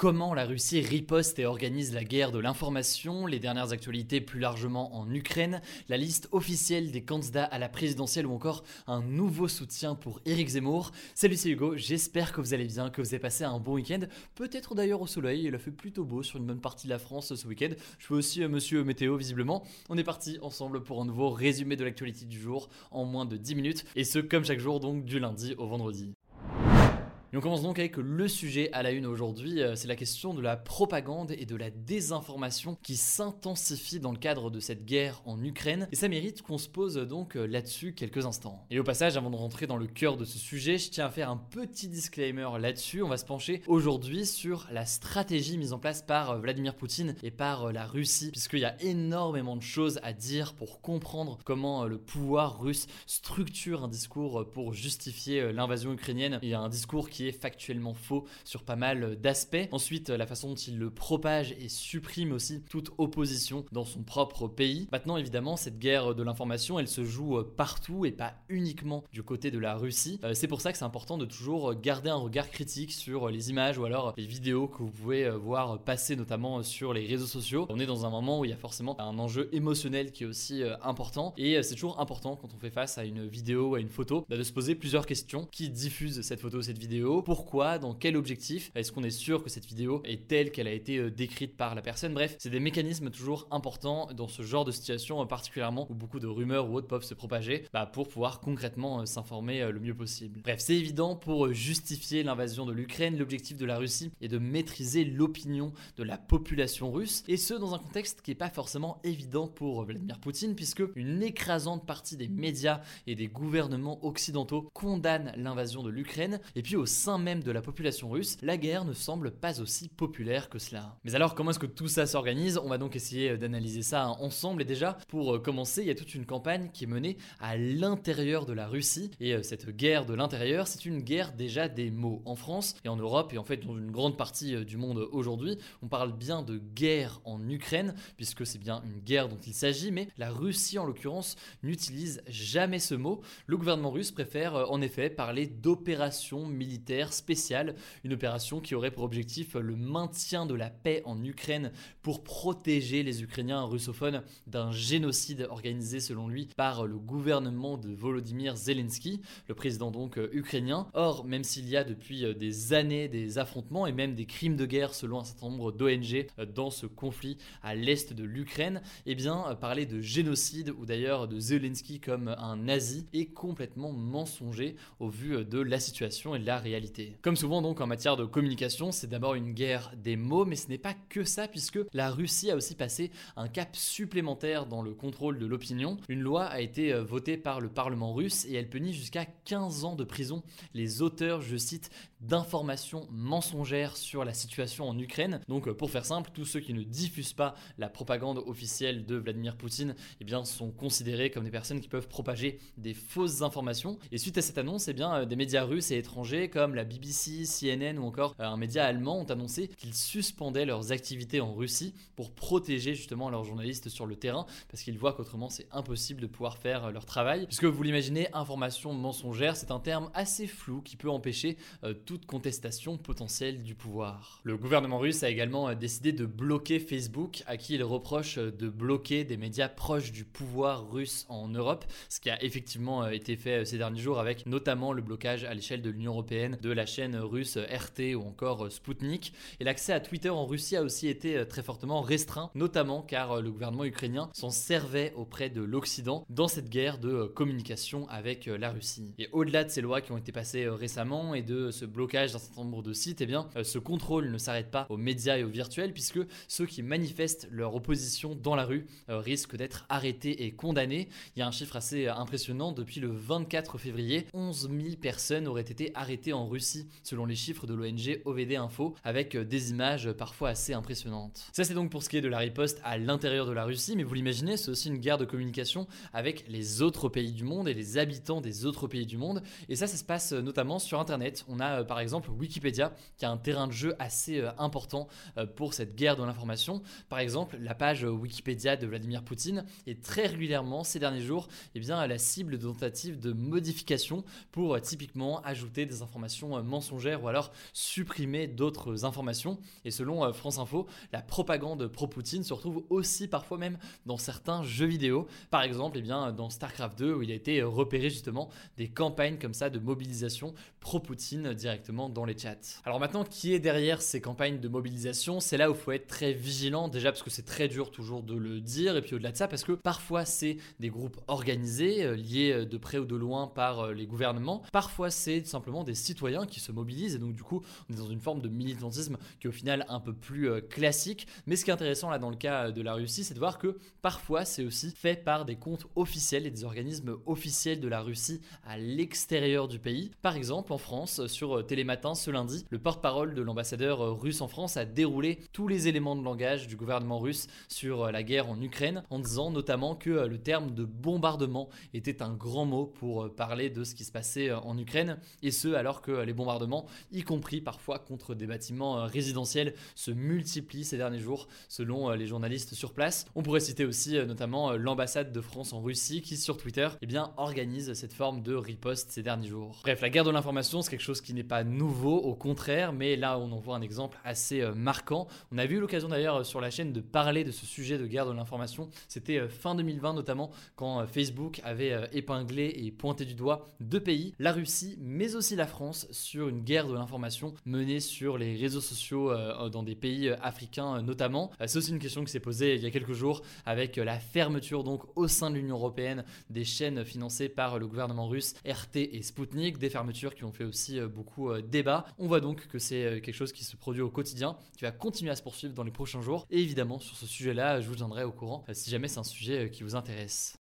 Comment la Russie riposte et organise la guerre de l'information, les dernières actualités plus largement en Ukraine, la liste officielle des candidats à la présidentielle ou encore un nouveau soutien pour Eric Zemmour. Salut c'est Hugo, j'espère que vous allez bien, que vous avez passé un bon week-end, peut-être d'ailleurs au soleil, il a fait plutôt beau sur une bonne partie de la France ce week-end. Je fais aussi euh, monsieur météo visiblement. On est parti ensemble pour un nouveau résumé de l'actualité du jour en moins de 10 minutes et ce comme chaque jour donc du lundi au vendredi. Et on commence donc avec le sujet à la une aujourd'hui, euh, c'est la question de la propagande et de la désinformation qui s'intensifie dans le cadre de cette guerre en Ukraine. Et ça mérite qu'on se pose donc euh, là-dessus quelques instants. Et au passage, avant de rentrer dans le cœur de ce sujet, je tiens à faire un petit disclaimer là-dessus. On va se pencher aujourd'hui sur la stratégie mise en place par euh, Vladimir Poutine et par la Russie, puisqu'il y a énormément de choses à dire pour comprendre comment le pouvoir russe structure un discours pour justifier l'invasion ukrainienne. Il y a un discours qui est factuellement faux sur pas mal d'aspects. Ensuite, la façon dont il le propage et supprime aussi toute opposition dans son propre pays. Maintenant, évidemment, cette guerre de l'information, elle se joue partout et pas uniquement du côté de la Russie. Euh, c'est pour ça que c'est important de toujours garder un regard critique sur les images ou alors les vidéos que vous pouvez voir passer notamment sur les réseaux sociaux. On est dans un moment où il y a forcément un enjeu émotionnel qui est aussi euh, important et euh, c'est toujours important quand on fait face à une vidéo à une photo bah, de se poser plusieurs questions. Qui diffuse cette photo, cette vidéo? Pourquoi, dans quel objectif, est-ce qu'on est sûr que cette vidéo est telle qu'elle a été euh, décrite par la personne? Bref, c'est des mécanismes toujours importants dans ce genre de situation, euh, particulièrement où beaucoup de rumeurs ou autres peuvent se propager, bah, pour pouvoir concrètement euh, s'informer le mieux possible. Bref, c'est évident pour justifier l'invasion de l'Ukraine, l'objectif de la Russie est de maîtriser l'opinion de la population russe, et ce dans un contexte qui n'est pas forcément évident pour Vladimir Poutine, puisque une écrasante partie des médias et des gouvernements occidentaux condamnent l'invasion de l'Ukraine, et puis au sein même de la population russe, la guerre ne semble pas aussi populaire que cela. Mais alors comment est-ce que tout ça s'organise? On va donc essayer d'analyser ça ensemble et déjà pour euh, commencer, il y a toute une campagne qui est menée à l'intérieur de la Russie et euh, cette guerre de l'intérieur, c'est une guerre déjà des mots. En France et en Europe et en fait dans une grande partie euh, du monde aujourd'hui, on parle bien de guerre en Ukraine puisque c'est bien une guerre dont il s'agit, mais la Russie en l'occurrence n'utilise jamais ce mot. Le gouvernement russe préfère en effet parler d'opération militaire spéciale, une opération qui aurait pour objectif le maintien de la paix en Ukraine pour protéger les Ukrainiens russophones d'un génocide organisé selon lui par le gouvernement de Volodymyr Zelensky, le président donc euh, ukrainien. Or, même s'il y a depuis euh, des années des affrontements et même des crimes de guerre selon un certain nombre d'ONG euh, dans ce conflit à l'est de l'Ukraine, eh bien parler de génocide ou d'ailleurs de Zelensky comme un nazi est complètement mensonger au vu de la situation et de la réalité comme souvent donc en matière de communication, c'est d'abord une guerre des mots, mais ce n'est pas que ça puisque la Russie a aussi passé un cap supplémentaire dans le contrôle de l'opinion. Une loi a été euh, votée par le Parlement russe et elle punit jusqu'à 15 ans de prison les auteurs, je cite, d'informations mensongères sur la situation en Ukraine. Donc euh, pour faire simple, tous ceux qui ne diffusent pas la propagande officielle de Vladimir Poutine eh bien, sont considérés comme des personnes qui peuvent propager des fausses informations. Et suite à cette annonce, eh bien, euh, des médias russes et étrangers comme la BBC, CNN ou encore euh, un média allemand ont annoncé qu'ils suspendaient leurs activités en Russie pour protéger justement leurs journalistes sur le terrain parce qu'ils voient qu'autrement c'est impossible de pouvoir faire leur travail. Puisque vous l'imaginez, information mensongère, c'est un terme assez flou qui peut empêcher toute contestation potentielle du pouvoir. Le gouvernement russe a également décidé de bloquer Facebook, à qui il reproche de bloquer des médias proches du pouvoir russe en Europe, ce qui a effectivement été fait ces derniers jours avec notamment le blocage à l'échelle de l'Union européenne de la chaîne russe RT ou encore Sputnik. Et l'accès à Twitter en Russie a aussi été très fortement restreint, notamment car le gouvernement ukrainien s'en servait auprès de l'Occident dans cette guerre de communication avec la Russie. Et au-delà de ces lois qui ont été passées récemment et de ce blocage d'un certain nombre de sites, eh bien, ce contrôle ne s'arrête pas aux médias et au virtuel, puisque ceux qui manifestent leur opposition dans la rue risquent d'être arrêtés et condamnés. Il y a un chiffre assez impressionnant, depuis le 24 février, 11 000 personnes auraient été arrêtées en Russie, selon les chiffres de l'ONG OVD Info, avec des images parfois assez impressionnantes. Ça c'est donc pour ce qui est de la riposte à l'intérieur de la Russie, mais vous l'imaginez, c'est aussi une guerre de communication avec les autres pays du monde et les habitants des autres pays du monde. Et ça, ça se passe notamment sur Internet. On a par exemple Wikipédia, qui a un terrain de jeu assez important pour cette guerre de l'information. Par exemple, la page Wikipédia de Vladimir Poutine est très régulièrement ces derniers jours eh bien, la cible de tentatives de modification pour euh, typiquement ajouter des informations euh, mensongères ou alors supprimer d'autres informations. Et selon euh, France Info, la propagande pro-Poutine se retrouve aussi parfois même dans certains jeux vidéo. Par exemple, eh bien, dans StarCraft 2 où il a été repéré justement des campagnes comme ça de mobilisation pro-Poutine directement dans les chats. Alors maintenant, qui est derrière ces campagnes de mobilisation? C'est là où il faut être très vigilant déjà parce que c'est très dur toujours de le dire et puis au-delà de ça parce que parfois c'est des groupes organisés euh, liés euh, de près ou de loin par euh, les gouvernements, parfois c'est simplement des citoyens qui se mobilisent et donc du coup on est dans une forme de militantisme qui est au final un peu plus classique. Mais ce qui est intéressant là dans le cas de la Russie, c'est de voir que parfois c'est aussi fait par des comptes officiels et des organismes officiels de la Russie à l'extérieur du pays. Par exemple en France, sur Télématin ce lundi, le porte-parole de l'ambassadeur russe en France a déroulé tous les éléments de langage du gouvernement russe sur la guerre en Ukraine en disant notamment que le terme de bombardement était un grand mot pour euh, parler de ce qui se passait euh, en Ukraine, et ce alors que les bombardements, y compris parfois contre des bâtiments euh, résidentiels, se multiplient ces derniers jours, selon les journalistes sur place. On pourrait citer aussi notamment l'ambassade de France en Russie qui sur Twitter eh bien, organise cette forme de riposte ces derniers jours. Bref, la guerre de l'information, c'est quelque chose qui n'est pas nouveau, au contraire, mais là on en voit un exemple assez marquant. On a eu l'occasion d'ailleurs sur la chaîne de parler de ce sujet de guerre de l'information. C'était fin 2020 notamment quand Facebook avait épinglé et pointé du doigt deux pays, la Russie mais aussi la France, sur une guerre de l'information menée sur les réseaux sociaux euh, dans des pays euh, africains euh, notamment. C'est aussi une question qui s'est posée il y a quelques jours avec la fermeture donc au sein de l'Union européenne des chaînes financées par le gouvernement russe RT et Sputnik, des fermetures qui ont fait aussi beaucoup débat. On voit donc que c'est quelque chose qui se produit au quotidien, qui va continuer à se poursuivre dans les prochains jours. Et évidemment, sur ce sujet-là, je vous tiendrai au courant si jamais c'est un sujet qui vous intéresse.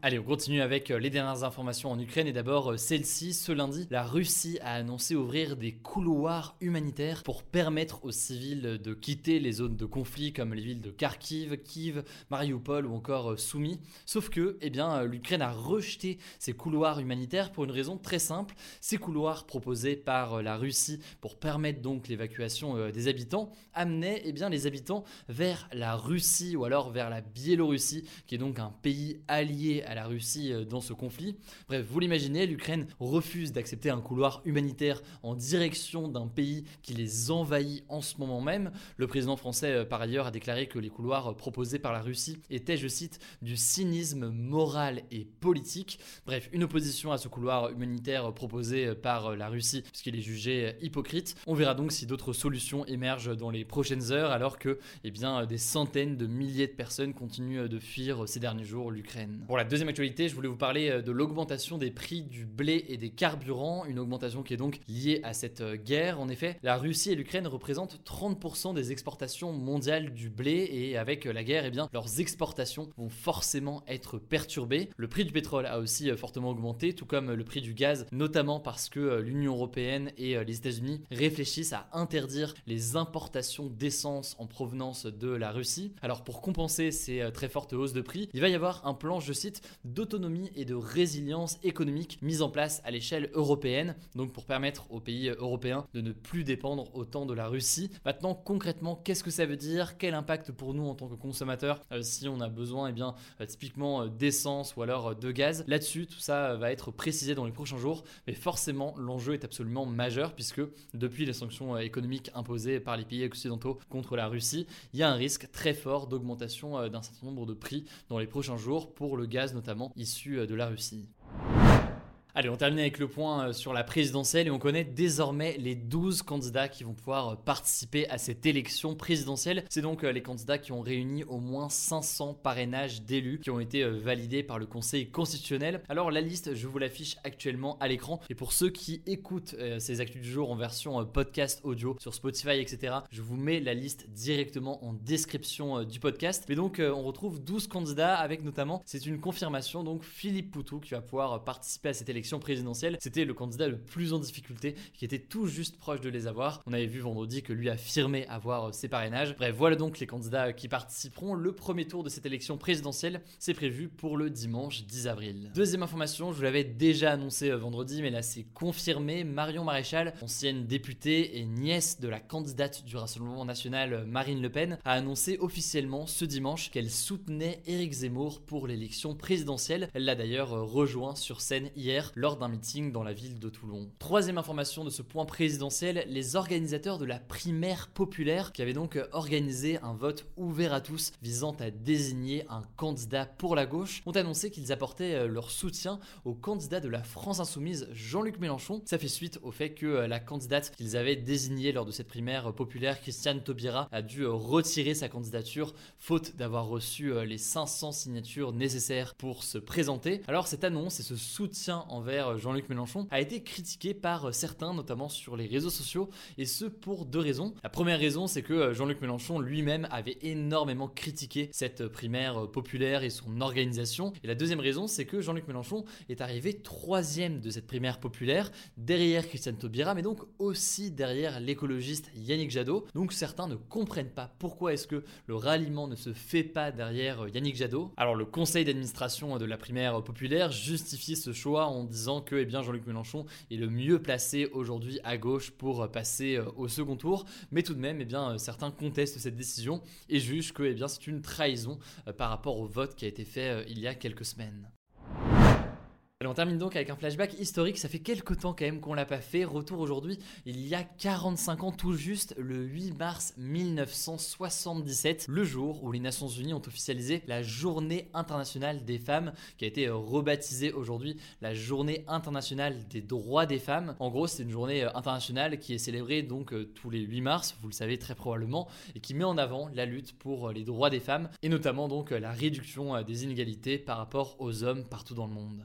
Allez, on continue avec euh, les dernières informations en Ukraine et d'abord euh, celle-ci. Ce lundi, la Russie a annoncé ouvrir des couloirs humanitaires pour permettre aux civils de quitter les zones de conflit comme les villes de Kharkiv, Kiev, Mariupol ou encore euh, Soumy. Sauf que, eh bien, l'Ukraine a rejeté ces couloirs humanitaires pour une raison très simple. Ces couloirs proposés par la Russie pour permettre donc l'évacuation des habitants amenaient eh bien, les habitants vers la Russie ou alors vers la Biélorussie, qui est donc un pays allié à la Russie euh, dans ce conflit. Bref, vous l'imaginez, l'Ukraine refuse d'accepter un couloir humanitaire en direction d'un pays qui les envahit en ce moment même. Le président français, euh, par ailleurs, a déclaré que les couloirs euh, proposés par la Russie étaient, je cite, du cynisme moral et politique. Bref, une opposition à ce couloir humanitaire proposé par la Russie, puisqu'il est jugé hypocrite. On verra donc si d'autres solutions émergent dans les prochaines heures, alors que eh bien, des centaines de milliers de personnes continuent de fuir ces derniers jours l'Ukraine. Pour la deuxième actualité, je voulais vous parler euh, de l'augmentation des prix du blé et des carburants, une augmentation qui est donc liée à cette euh, guerre. En effet, la Russie et l'Ukraine représentent 30% des exportations mondiales du blé et avec euh, la guerre, eh bien, leurs exportations vont forcément être perturbées. Le prix du pétrole a aussi fortement augmenté, tout comme le prix du gaz, notamment parce que l'Union européenne et les États-Unis réfléchissent à interdire les importations d'essence en provenance de la Russie. Alors pour compenser ces très fortes hausses de prix, il va y avoir un plan, je cite, d'autonomie et de résilience économique mise en place à l'échelle européenne, donc pour permettre aux pays européens de ne plus dépendre autant de la Russie. Maintenant, concrètement, qu'est-ce que ça veut dire? Quel impact pour nous en tant que consommateurs euh, si on a besoin, eh bien, euh, typiquement euh, d'essence ou alors de gaz? Là-dessus, tout ça va être précisé dans les prochains jours, mais forcément, l'enjeu est absolument majeur puisque depuis les sanctions économiques imposées par les pays occidentaux contre la Russie, il y a un risque très fort d'augmentation d'un certain nombre de prix dans les prochains jours pour le gaz notamment issus euh, de la Russie. Allez, on termine avec le point euh, sur la présidentielle et on connaît désormais les 12 candidats qui vont pouvoir euh, participer à cette élection présidentielle. C'est donc euh, les candidats qui ont réuni au moins 500 parrainages d'élus qui ont été validés par le Conseil constitutionnel. Alors la liste, je vous l'affiche actuellement à l'écran et pour ceux qui écoutent ces actus du jour en version podcast audio sur Spotify, etc., je vous mets la liste directement en description du podcast. Mais donc on retrouve 12 candidats avec notamment, c'est une confirmation, donc Philippe Poutou qui va pouvoir participer à cette élection présidentielle, c'était le candidat le plus en difficulté, qui était tout juste proche de les avoir. On avait vu vendredi que lui affirmait avoir euh, ses parrainages. Bref, voilà donc les candidats qui participeront. Le premier tour de cette élection présidentielle, c'est prévu pour le dimanche 10 avril. Deuxième information, je vous l'avais déjà annoncé euh, vendredi, mais là c'est confirmé. Marion Maréchal, ancienne députée et nièce de la candidate du Rassemblement national euh, Marine Le Pen, a annoncé officiellement ce dimanche qu'elle soutenait Éric Zemmour pour l'élection présidentielle. Elle l'a d'ailleurs rejoint sur scène hier lors d'un meeting dans la ville de Toulon. Troisième information de ce point présidentiel, les organisateurs de la primaire populaire, qui avaient donc organisé un vote ouvert à tous visant à désigner un candidat pour la gauche, ont annoncé qu'ils apportaient euh, leur soutien au candidat de la France Insoumise, Jean-Luc Mélenchon. Ça fait suite au fait que euh, la candidate qu'ils avaient désignée lors de cette primaire populaire, Christiane Taubira, a dû euh, retirer sa candidature faute d'avoir reçu les 500 signatures nécessaires pour se présenter. Alors cette annonce et ce soutien envers euh, Jean-Luc Mélenchon a été critiqué par euh, certains, notamment sur les réseaux sociaux, et ce pour deux raisons. La première raison, c'est que euh, Jean-Luc Mélenchon lui-même avait énormément critiqué cette primaire populaire et son organisation. Et la deuxième raison, c'est que Jean-Luc Mélenchon est arrivé troisième de cette primaire populaire, derrière Christiane Taubira, mais donc aussi derrière l'écologiste Yannick Jadot. Donc certains ne comprennent pas pourquoi est-ce que le ralliement ne se fait pas derrière Yannick Jadot. Alors le conseil d'administration de la primaire populaire justifie ce choix en disant que eh Jean-Luc Mélenchon est le mieux placé aujourd'hui à gauche pour passer euh, au second tour. Mais tout de même, eh euh, certains contestent cette décision et jugent que eh c'est une trahison euh, par rapport au vote qui a été fait il y a quelques semaines on termine donc avec un flashback historique, ça fait quelques temps quand même qu'on l'a pas fait. Retour aujourd'hui, il y a 45 ans tout juste, le 8 mars 1977, le jour où les Nations Unies ont officialisé la Journée internationale des femmes, qui a été euh, rebaptisée aujourd'hui la Journée internationale des droits des femmes. En gros, c'est une journée euh, internationale qui est célébrée donc euh, tous les 8 mars, vous le savez très probablement, et qui met en avant la lutte pour les droits des femmes, et notamment donc la réduction des inégalités par rapport aux hommes partout dans le monde.